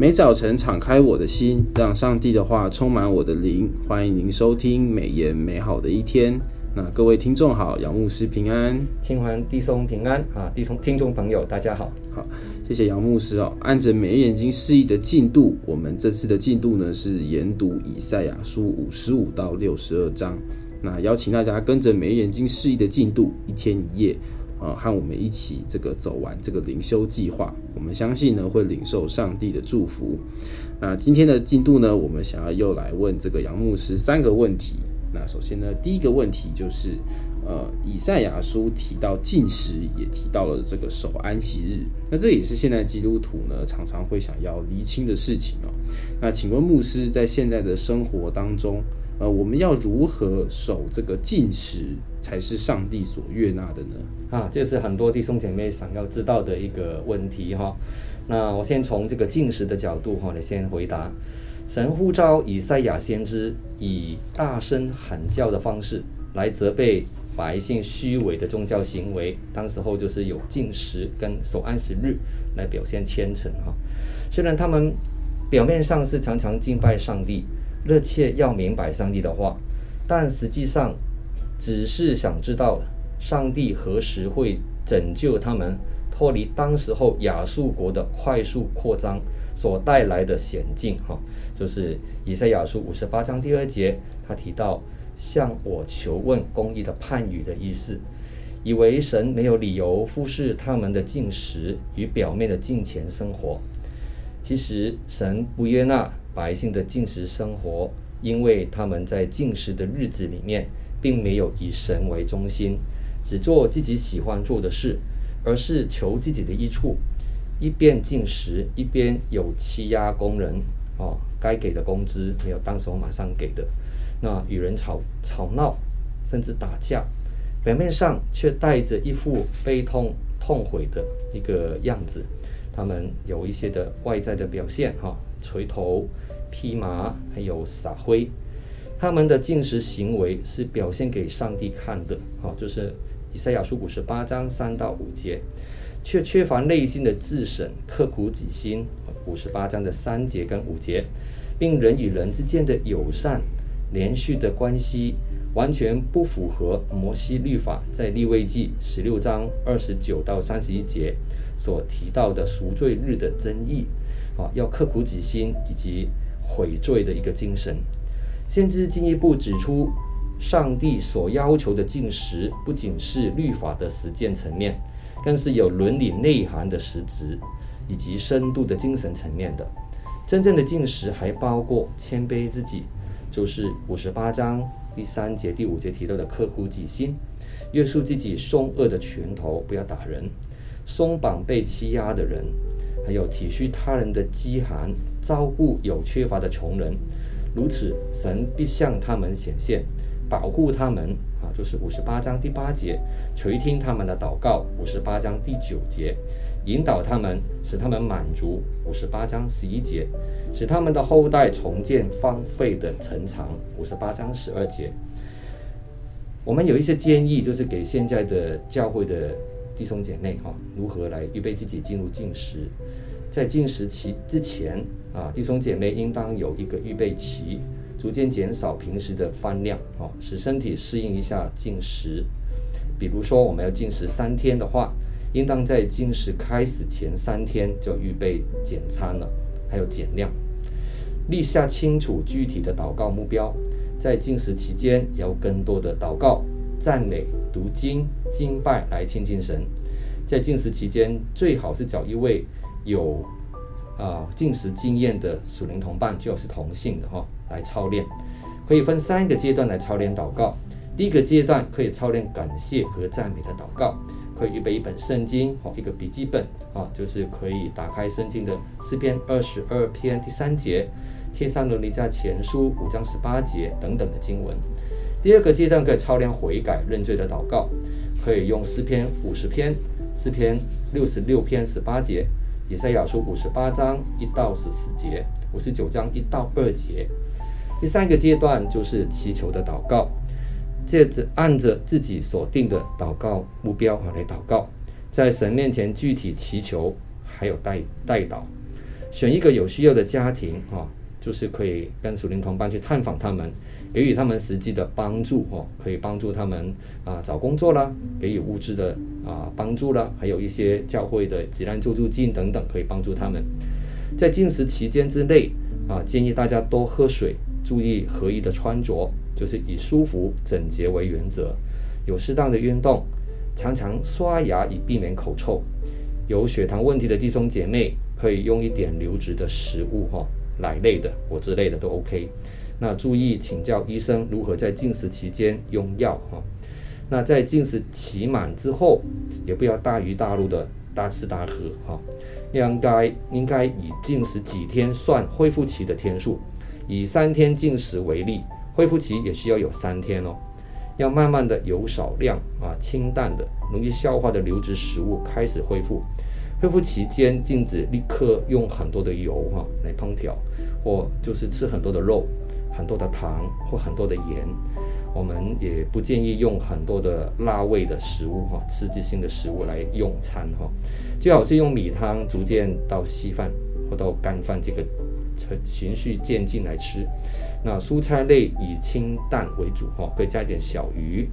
每早晨敞开我的心，让上帝的话充满我的灵。欢迎您收听美言美好的一天。那各位听众好，杨牧师平安，清环弟兄平安啊！弟兄听众朋友大家好，好，谢谢杨牧师哦。按着每日眼睛释义的进度，我们这次的进度呢是研读以赛亚书五十五到六十二章。那邀请大家跟着每日眼睛释义的进度，一天一夜。啊，和我们一起这个走完这个灵修计划，我们相信呢会领受上帝的祝福。那今天的进度呢，我们想要又来问这个杨牧师三个问题。那首先呢，第一个问题就是，呃，以赛亚书提到禁食，也提到了这个守安息日。那这也是现在基督徒呢常常会想要厘清的事情哦。那请问牧师，在现在的生活当中，呃，我们要如何守这个禁食，才是上帝所悦纳的呢？啊，这是很多弟兄姐妹想要知道的一个问题哈。那我先从这个禁食的角度哈，来先回答。神呼召以赛亚先知以大声喊叫的方式来责备百姓虚伪的宗教行为，当时候就是有禁食跟守安息日来表现虔诚哈。虽然他们表面上是常常敬拜上帝。热切要明白上帝的话，但实际上只是想知道上帝何时会拯救他们脱离当时候亚述国的快速扩张所带来的险境。哈，就是以赛亚书五十八章第二节，他提到向我求问公义的判语的意思，以为神没有理由忽视他们的进食与表面的金钱生活。其实神不悦纳。百姓的进食生活，因为他们在进食的日子里面，并没有以神为中心，只做自己喜欢做的事，而是求自己的益处，一边进食，一边有欺压工人，哦，该给的工资没有当时候马上给的，那与人吵吵闹，甚至打架，表面上却带着一副悲痛痛悔的一个样子，他们有一些的外在的表现，哈。锤头、披麻，还有撒灰，他们的进食行为是表现给上帝看的，好，就是以赛亚书五十八章三到五节，却缺乏内心的自省、刻苦己心。五十八章的三节跟五节，并人与人之间的友善、连续的关系，完全不符合摩西律法在利未记十六章二十九到三十一节所提到的赎罪日的真意。啊，要刻苦己心以及悔罪的一个精神。先知进一步指出，上帝所要求的进食不仅是律法的实践层面，更是有伦理内涵的实质以及深度的精神层面的。真正的进食还包括谦卑自己，就是五十八章第三节、第五节提到的刻苦己心，约束自己凶恶的拳头，不要打人，松绑被欺压的人。还有体恤他人的饥寒，照顾有缺乏的穷人，如此，神必向他们显现，保护他们啊，就是五十八章第八节，垂听他们的祷告，五十八章第九节，引导他们，使他们满足，五十八章十一节，使他们的后代重建荒废的城墙，五十八章十二节。我们有一些建议，就是给现在的教会的。弟兄姐妹哈，如何来预备自己进入禁食？在禁食期之前啊，弟兄姐妹应当有一个预备期，逐渐减少平时的饭量啊，使身体适应一下禁食。比如说，我们要禁食三天的话，应当在禁食开始前三天就预备减餐了，还有减量，立下清楚具体的祷告目标，在禁食期间要更多的祷告。赞美、读经、敬拜来亲近神，在禁食期间，最好是找一位有啊禁食经验的属灵同伴，就是同性的哈、来操练。可以分三个阶段来操练祷告。第一个阶段可以操练感谢和赞美的祷告，可以预备一本圣经或一个笔记本啊，就是可以打开圣经的诗篇二十二篇第三节、天上伦尼迦前书五章十八节等等的经文。第二个阶段可以操练悔改认罪的祷告，可以用诗篇五十篇、诗篇六十六篇十八节、以赛亚书五十八章一到十四节、五十九章一到二节。第三个阶段就是祈求的祷告，借着按着自己所定的祷告目标啊来祷告，在神面前具体祈求，还有代代祷。选一个有需要的家庭哈，就是可以跟属灵同伴去探访他们，给予他们实际的帮助哦，可以帮助他们啊找工作啦，给予物质的啊帮助啦，还有一些教会的急难救助金等等，可以帮助他们。在禁食期间之内啊，建议大家多喝水，注意合宜的穿着，就是以舒服整洁为原则，有适当的运动，常常刷牙以避免口臭。有血糖问题的弟兄姐妹，可以用一点流质的食物哈，奶类的、果汁类的都 OK。那注意请教医生如何在进食期间用药哈。那在进食期满之后，也不要大鱼大肉的大吃大喝哈。应该应该以进食几天算恢复期的天数，以三天禁食为例，恢复期也需要有三天哦。要慢慢的油少量啊，清淡的、容易消化的流质食物开始恢复。恢复期间禁止立刻用很多的油哈、来烹调，或就是吃很多的肉、很多的糖或很多的盐。我们也不建议用很多的辣味的食物哈、刺激性的食物来用餐哈、最好是用米汤逐渐到稀饭或到干饭这个循序渐进来吃。那蔬菜类以清淡为主哈，可以加一点小鱼，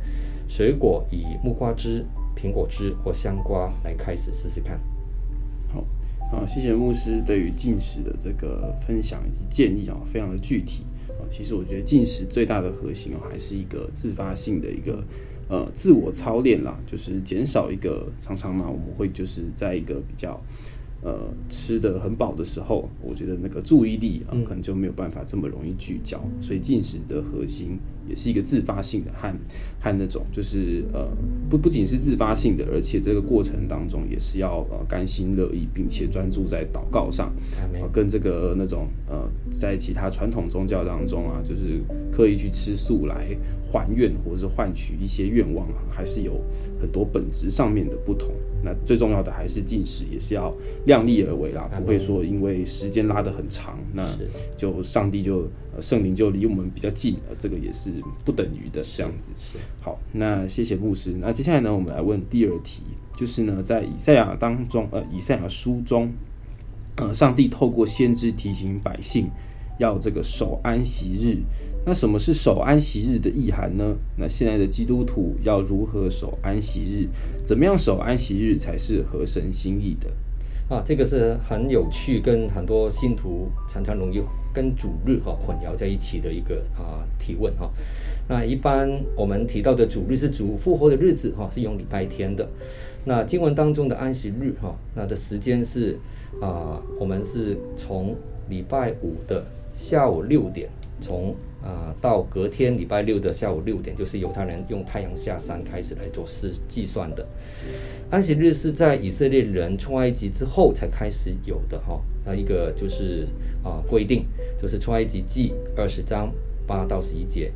水果以木瓜汁、苹果汁或香瓜来开始试试看。好，啊，谢谢牧师对于进食的这个分享以及建议啊，非常的具体啊。其实我觉得进食最大的核心啊，还是一个自发性的一个呃自我操练啦，就是减少一个常常嘛，我们会就是在一个比较。呃，吃的很饱的时候，我觉得那个注意力啊，可能就没有办法这么容易聚焦。所以进食的核心也是一个自发性的，和和那种就是呃，不不仅是自发性的，而且这个过程当中也是要呃甘心乐意，并且专注在祷告上。呃，跟这个那种呃，在其他传统宗教当中啊，就是刻意去吃素来还愿或者是换取一些愿望啊，还是有很多本质上面的不同。那最重要的还是进食，也是要量力而为啦，不会说因为时间拉得很长，那就上帝就圣灵就离我们比较近，呃，这个也是不等于的这样子。好，那谢谢牧师。那接下来呢，我们来问第二题，就是呢，在以赛亚当中，呃，以赛亚书中，呃，上帝透过先知提醒百姓要这个守安息日。那什么是守安息日的意涵呢？那现在的基督徒要如何守安息日？怎么样守安息日才是合神心意的？啊，这个是很有趣，跟很多信徒常常容易跟主日哈混淆在一起的一个啊提问哈。那一般我们提到的主日是主复活的日子哈，是用礼拜天的。那经文当中的安息日哈，那的时间是啊，我们是从礼拜五的下午六点从。啊，到隔天礼拜六的下午六点，就是犹太人用太阳下山开始来做事计算的。安息日是在以色列人出埃及之后才开始有的哈。那一个就是啊规定，就是出埃及记二十章八到十一节。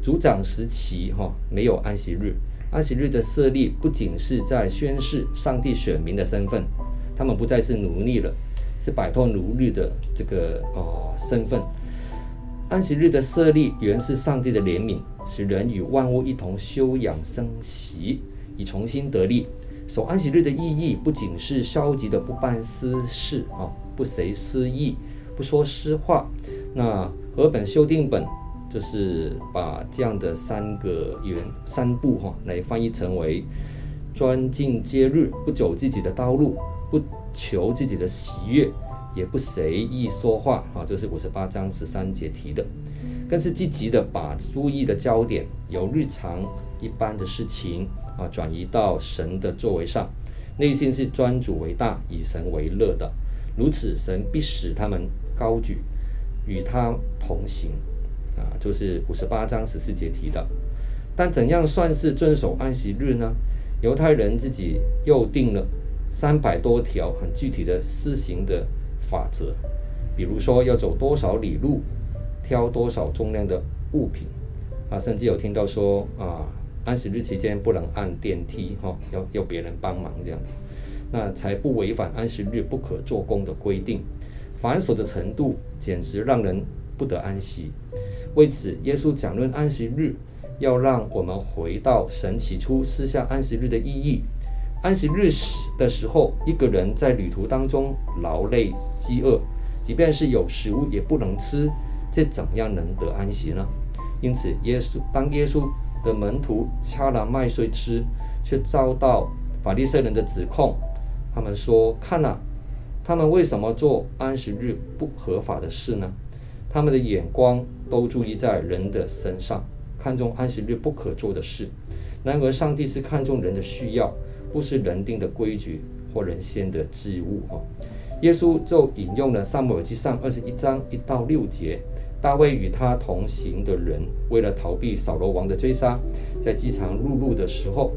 族长时期哈没有安息日，安息日的设立不仅是在宣示上帝选民的身份，他们不再是奴隶了，是摆脱奴隶的这个呃身份。安息日的设立原是上帝的怜悯，使人与万物一同休养生息，以重新得力。守安息日的意义不仅是消极的不办私事啊，不随私意，不说私话。那和本修订本就是把这样的三个原三步哈来翻译成为：专敬节日，不走自己的道路，不求自己的喜悦。也不随意说话啊，这是五十八章十三节提的，更是积极的把注意的焦点由日常一般的事情啊转移到神的作为上，内心是专主为大，以神为乐的，如此神必使他们高举，与他同行啊，就是五十八章十四节提的。但怎样算是遵守安息日呢？犹太人自己又定了三百多条很具体的施行的。法则，比如说要走多少里路，挑多少重量的物品，啊，甚至有听到说啊，安息日期间不能按电梯，哈、要要别人帮忙这样子，那才不违反安息日不可做工的规定。繁琐的程度简直让人不得安息。为此，耶稣讲论安息日，要让我们回到神起初赐下安息日的意义。安息日时的时候，一个人在旅途当中劳累、饥饿，即便是有食物也不能吃，这怎样能得安息呢？因此，耶稣当耶稣的门徒掐了麦穗吃，却遭到法利赛人的指控。他们说：“看哪，他们为什么做安息日不合法的事呢？他们的眼光都注意在人的身上，看重安息日不可做的事。然而，上帝是看重人的需要，不是人定的规矩或人先的祭物。”哈，耶稣就引用了撒母耳记上二十一章一到六节。大卫与他同行的人，为了逃避扫罗王的追杀，在饥肠辘辘的时候，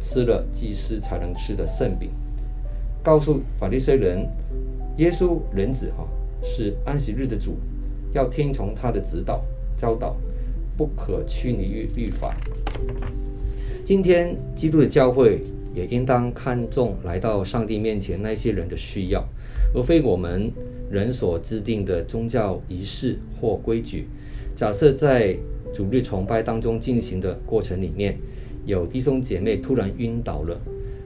吃了祭司才能吃的圣饼，告诉法利赛人，耶稣人子哈是安息日的主，要听从他的指导教导，不可拘泥于律法。今天基督的教会也应当看重来到上帝面前那些人的需要，而非我们。人所制定的宗教仪式或规矩，假设在主日崇拜当中进行的过程里面，有弟兄姐妹突然晕倒了，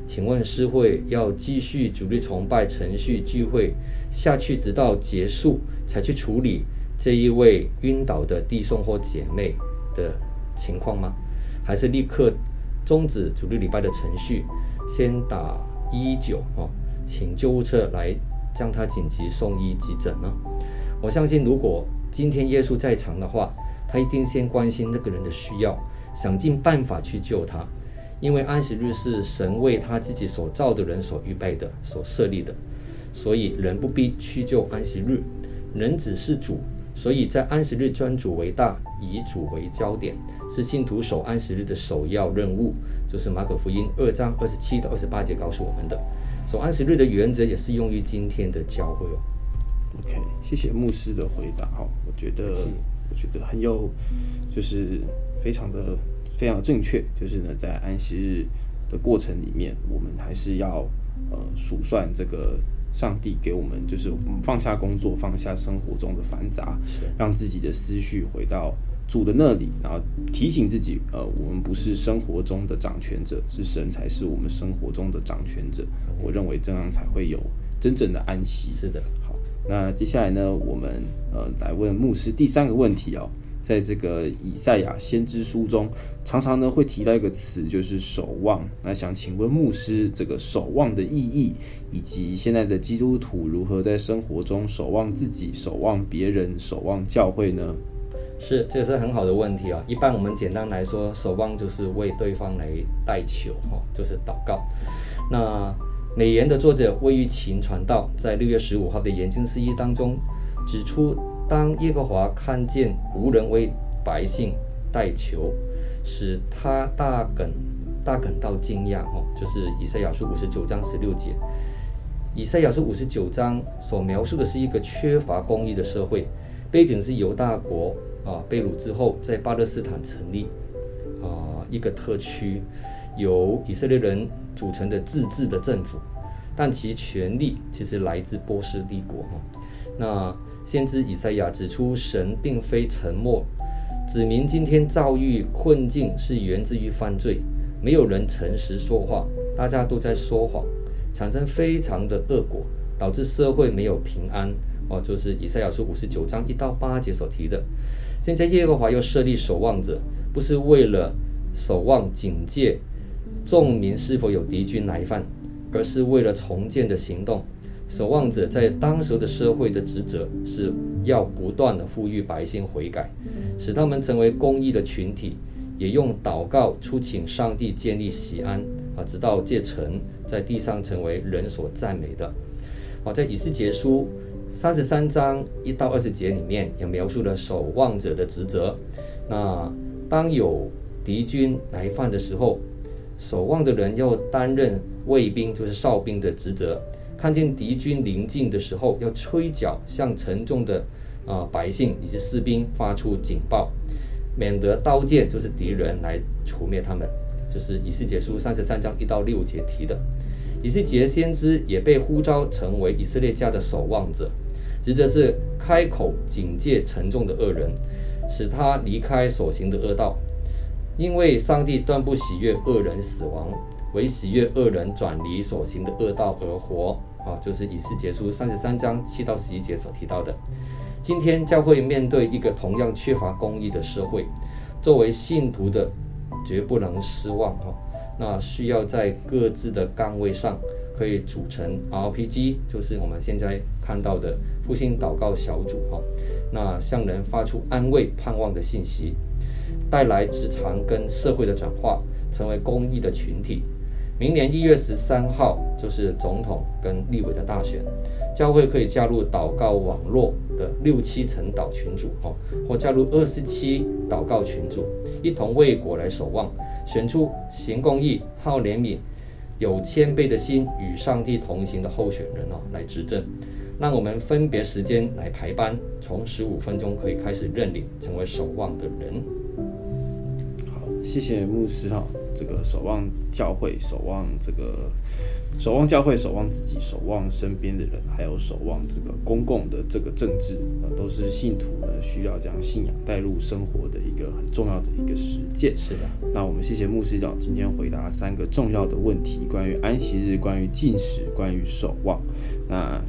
请问是会要继续主日崇拜程序聚会下去，直到结束才去处理这一位晕倒的弟兄或姐妹的情况吗？还是立刻终止主日礼拜的程序，先打一九哦，请救护车来？将他紧急送医急诊呢？我相信，如果今天耶稣在场的话，他一定先关心那个人的需要，想尽办法去救他。因为安息日是神为他自己所造的人所预备的、所设立的，所以人不必去救安息日。人只是主，所以在安息日尊主为大，以主为焦点，是信徒守安息日的首要任务。就是马可福音二章二十七到二十八节告诉我们的。守安息日的原则也适用于今天的教会哦。OK，谢谢牧师的回答哈，我觉得我觉得很有，就是非常的非常的正确。就是呢，在安息日的过程里面，我们还是要呃数算这个上帝给我们，就是我们放下工作，放下生活中的繁杂，让自己的思绪回到。主的那里，然后提醒自己，呃，我们不是生活中的掌权者，是神才是我们生活中的掌权者。我认为这样才会有真正的安息。是的，好，那接下来呢，我们呃来问牧师第三个问题哦，在这个以赛亚先知书中，常常呢会提到一个词，就是守望。那想请问牧师，这个守望的意义，以及现在的基督徒如何在生活中守望自己、守望别人、守望教会呢？是，这个是很好的问题啊。一般我们简单来说，守望就是为对方来代求，哈，就是祷告。那美言的作者魏玉琴传道在六月十五号的研经四一当中指出，当耶和华看见无人为百姓代求，使他大感大感到惊讶，哈，就是以赛亚书五十九章十六节。以赛亚书五十九章所描述的是一个缺乏公义的社会，背景是犹大国。啊，被掳之后，在巴勒斯坦成立啊一个特区，由以色列人组成的自治的政府，但其权力其实来自波斯帝国。哈，那先知以赛亚指出，神并非沉默，指明今天遭遇困境是源自于犯罪，没有人诚实说话，大家都在说谎，产生非常的恶果，导致社会没有平安。哦，就是以赛亚书五十九章一到八节所提的。现在耶和华又设立守望者，不是为了守望警戒众民是否有敌军来犯，而是为了重建的行动。守望者在当时的社会的职责是要不断的呼吁百姓悔改，使他们成为公益的群体，也用祷告出请上帝建立喜安啊，直到这城在地上成为人所赞美的。好，在以斯结书。三十三章一到二十节里面也描述了守望者的职责。那当有敌军来犯的时候，守望的人要担任卫兵，就是哨兵的职责。看见敌军临近的时候，要吹角向城中的啊、百姓以及士兵发出警报，免得刀剑就是敌人来除灭他们。就是以斯结书三十三章一到六节提的。以斯结先知也被呼召成为以色列家的守望者。职责是开口警戒沉重的恶人，使他离开所行的恶道，因为上帝断不喜悦恶人死亡，唯喜悦恶人转离所行的恶道而活。啊，就是以斯结书三十三章七到十一节所提到的。今天教会面对一个同样缺乏公义的社会，作为信徒的绝不能失望哈。那需要在各自的岗位上可以组成 RPG，就是我们现在看到的复兴祷告小组哈。那向人发出安慰、盼望的信息，带来职场跟社会的转化，成为公义的群体。明年一月十三号就是总统跟立委的大选，教会可以加入祷告网络的六七层祷群组哦，或加入二十七祷告群组，一同为国来守望，选出行公义、好怜悯、有谦卑的心与上帝同行的候选人哦来执政。让我们分别时间来排班，从十五分钟可以开始认领，成为守望的人。谢谢牧师哈。这个守望教会，守望这个守望教会，守望自己，守望身边的人，还有守望这个公共的这个政治，呃，都是信徒呢需要将信仰带入生活的一个很重要的一个实践。是的，那我们谢谢牧师长今天回答三个重要的问题：关于安息日，关于禁食，关于守望。那。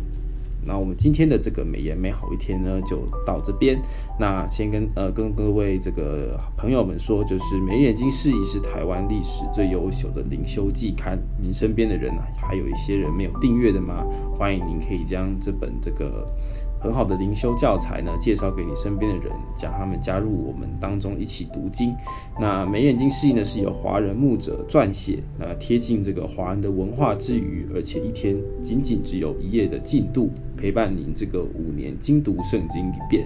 那我们今天的这个美颜美好一天呢，就到这边。那先跟呃跟各位这个朋友们说，就是《美眼睛释义》是台湾历史最优秀的灵修季刊。您身边的人呢，还有一些人没有订阅的吗？欢迎您可以将这本这个。很好的灵修教材呢，介绍给你身边的人，将他们加入我们当中一起读经。那眉眼睛释义呢，是由华人牧者撰写，那贴近这个华人的文化之余，而且一天仅仅只有一页的进度，陪伴您这个五年精读圣经一遍。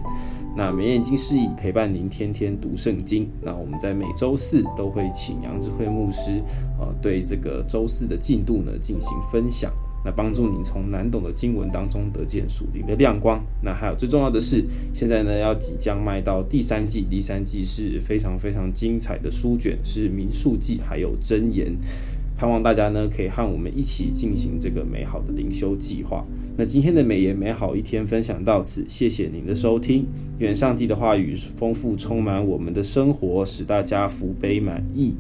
那眉眼睛释义陪伴您天天读圣经。那我们在每周四都会请杨智慧牧师，呃，对这个周四的进度呢进行分享。那帮助你从难懂的经文当中得见属灵的亮光。那还有最重要的是，现在呢要即将迈到第三季，第三季是非常非常精彩的书卷，是民数记还有箴言。盼望大家呢可以和我们一起进行这个美好的灵修计划。那今天的美言美好一天分享到此，谢谢您的收听。愿上帝的话语丰富充满我们的生活，使大家福杯满溢。